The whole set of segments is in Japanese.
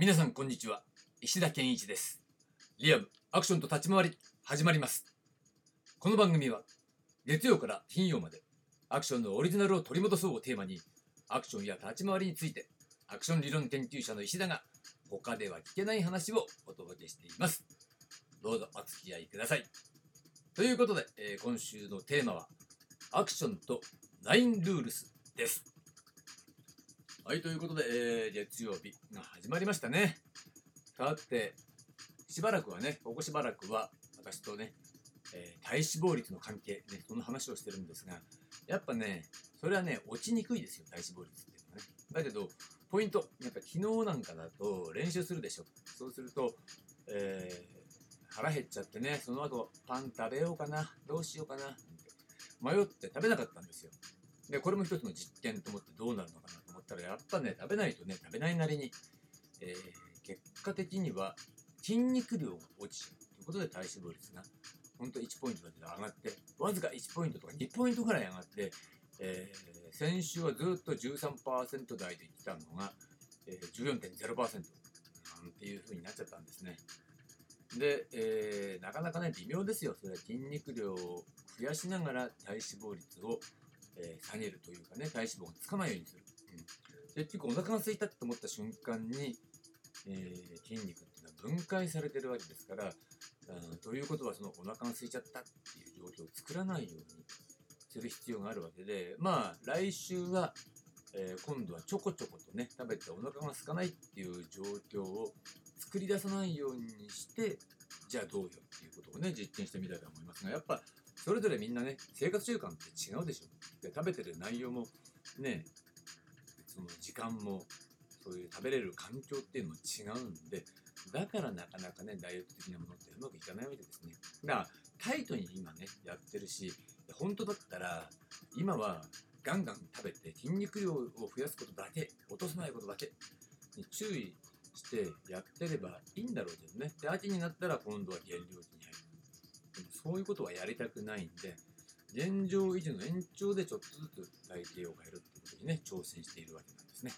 皆さんこんにちは。石田健一です。リアムアクションと立ち回り始まります。この番組は月曜から金曜までアクションのオリジナルを取り戻そうをテーマにアクションや立ち回りについてアクション理論研究者の石田が他では聞けない話をお届けしています。どうぞお付き合いください。ということで、えー今週のテーマはアクションとナインルールスです。はい、ということで、えー月曜日が始まりましたね。さて、しばらくはね、ここしばらくは私とね、えー体脂肪率の関係、ね、その話をしてるんですが、やっぱね、それはね、落ちにくいですよ、体脂肪率っていうのはね。だけど、ポイント、やっぱ昨日なんかだと練習するでしょ。そうすると、えー腹減っちゃってね、その後、パン食べようかな、どうしようかな、迷って食べなかったんですよ。で、これも一つの実験と思ってどうなるのかなとったら、やっぱね、食べないとね、食べないなりに、えー結果的には筋肉量が落ちちゃうということで体脂肪率がほんと1ポイントだけ上がって、わずか1ポイントとか2ポイントぐらい上がって、えー先週はずっと13%台で来たのが、えー14.0%なんていう風になっちゃったんですね。で、えーなかなかね、微妙ですよ。それは筋肉量を増やしながら体脂肪率を、え下げるというかね、体脂肪がつかないようにする。結局お腹が空いたと思った瞬間に、えー筋肉っていうのは分解されてるわけですから、うんということはそのお腹が空いちゃったっていう状況を作らないようにする必要があるわけで、まあ来週は、えー今度はちょこちょことね、食べてお腹が空かないっていう状況を作り出さないようにして、じゃあどうよっていうことをね、実験してみたいと思いますが、やっぱそれぞれみんなね、生活習慣って違うでしょ。で食べてる内容もね、その時間も、そういう食べれる環境っていうのも違うんで、だからなかなかね、ダイエット的なものってうまくいかないわけですね。だから、タイトに今ね、やってるし、本当だったら、今はガンガン食べて筋肉量を増やすことだけ、落とさないことだけに注意してやってればいいんだろうけどね。で、秋になったら今度は減量期に入る。でもそういうことはやりたくないんで、現状維持の延長でちょっとずつ体型を変えるっていうことにね、挑戦しているわけなんですね。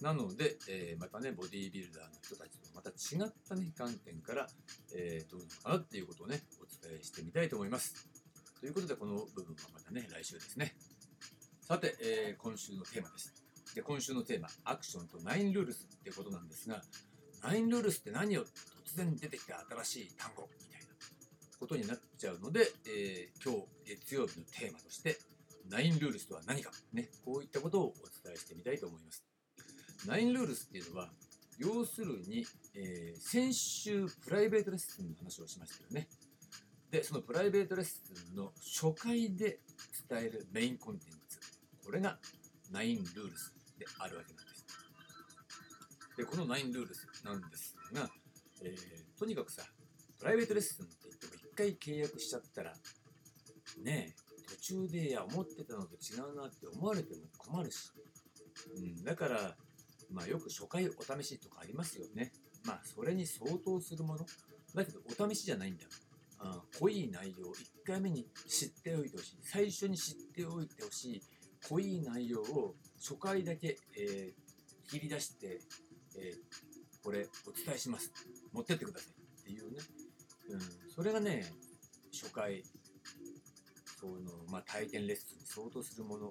なので、えーまたね、ボディービルダーの人たちとまた違ったね、観点から、えーどうなのかなっていうことをね、お伝えしてみたいと思います。ということで、この部分はまたね、来週ですね。さて、えー今週のテーマです。で、今週のテーマ、アクションとナインルールスっていうことなんですが、ナインルールスって何よ？突然出てきた新しい単語みたいなことになっちゃうので、えー今日月曜日のテーマとして、ナインルールスとは何か、ね、こういったことをお伝えしてみたいと思います。ナインルールスっていうのは、要するに、えー先週プライベートレッスンの話をしましたよね。で、そのプライベートレッスンの初回で伝えるメインコンテンツ、これがナインルールスであるわけなんです。で、このナインルールスなんですが、えーとにかくさ、プライベートレッスンって言っても回契約しちゃったら、ねえ、途中で、いや、思ってたのと違うなって思われても困るし、うん、だから、まあよく初回お試しとかありますよね。まあそれに相当するもの。だけどお試しじゃないんだよ。あ濃い内容を1回目に知っておいてほしい。最初に知っておいてほしい濃い内容を初回だけ、えー切り出して、えーこれお伝えします。持ってってくださいっていうね。うん、それがね、初回、その、まあ体験レッスンに相当するもの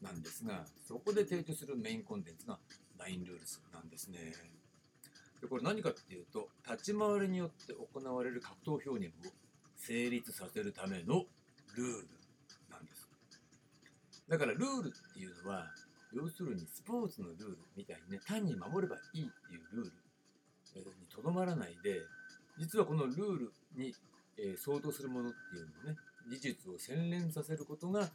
なんですが、そこで提供するメインコンテンツがナインルールスなんですね。でこれ何かっていうと、立ち回りによって行われる格闘表現を成立させるためのルールなんです。だからルールっていうのは、要するにスポーツのルールみたいにね、単に守ればいいっていうルールにとどまらないで、実はこのルールに、え相当するものっていうのをね、技術を洗練させることが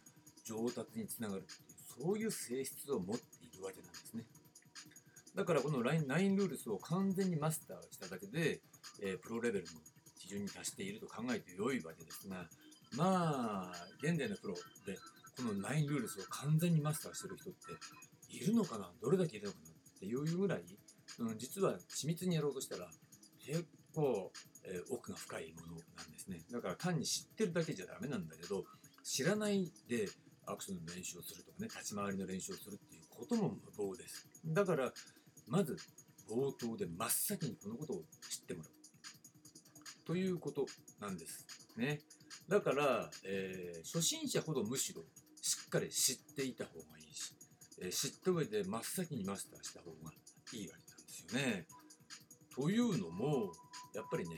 上達につながるっていう、そういう性質を持っているわけなんですね。だからこのライン9ルールスを完全にマスターしただけで、えプロレベルの基準に達していると考えて良いわけですが、まあ、現代のプロでこの9ルールスを完全にマスターしてる人っているのかな？どれだけいるのかな？っていうぐらい、うん、実は緻密にやろうとしたら結構、え奥が深いものなんですね。だから単に知ってるだけじゃダメなんだけど、知らないでアクションの練習をするとかね、立ち回りの練習をするっていうことも無謀です。だから、まず、冒頭で真っ先にこのことを知ってもらうということなんですねだから、えー初心者ほどむしろしっかり知っていた方がいいし、えー知った上で真っ先にマスターした方がいいわけなんですよねというのもやっぱりね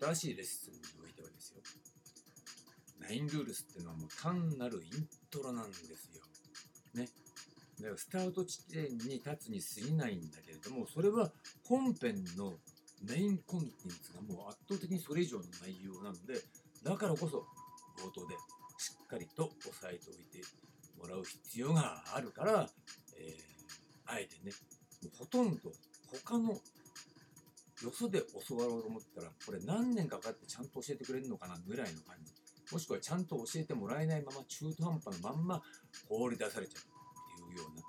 新しいレッスンにおいてはですよナインルールスっていうのはもう単なるイントロなんですよ。ね。だからスタート地点に立つに過ぎないんだけれども、それは本編のメインコンテンツがもう圧倒的にそれ以上の内容なので、だからこそ冒頭でしっかりと押さえておいてもらう必要があるから、えーあえてね、もうほとんど他のよそで教わろうと思ったら、これ何年かかってちゃんと教えてくれるのかなぐらいの感じ。もしくはちゃんと教えてもらえないまま中途半端なまんま放り出されちゃうっていうような、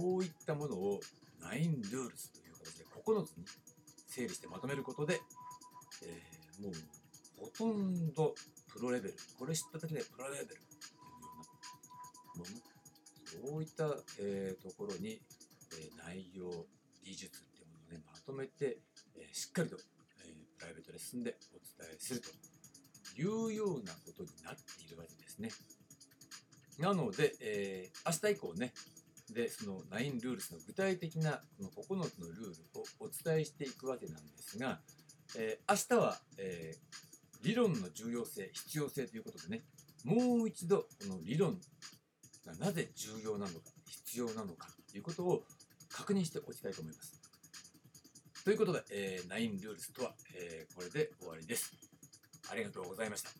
そういったものを Nine Rules という形で9つに整理してまとめることで、えーもうほとんどプロレベル、これ知っただけでプロレベルっていうようなもの、そういった、えーところに、えー内容、技術っていうものをね、まとめて、えーしっかりと、えープライベートレッスンでお伝えするというようなことになっているわけですね。なので、えー明日以降ね、で、その9ルールスの具体的なこの9つのルールをお伝えしていくわけなんですが、えー明日は、えー理論の重要性、必要性ということでね、もう一度この理論がなぜ重要なのか、必要なのかということを確認しておきたいと思います。ということで、えー、9ルールスとは、えーこれで終わりです。ありがとうございました。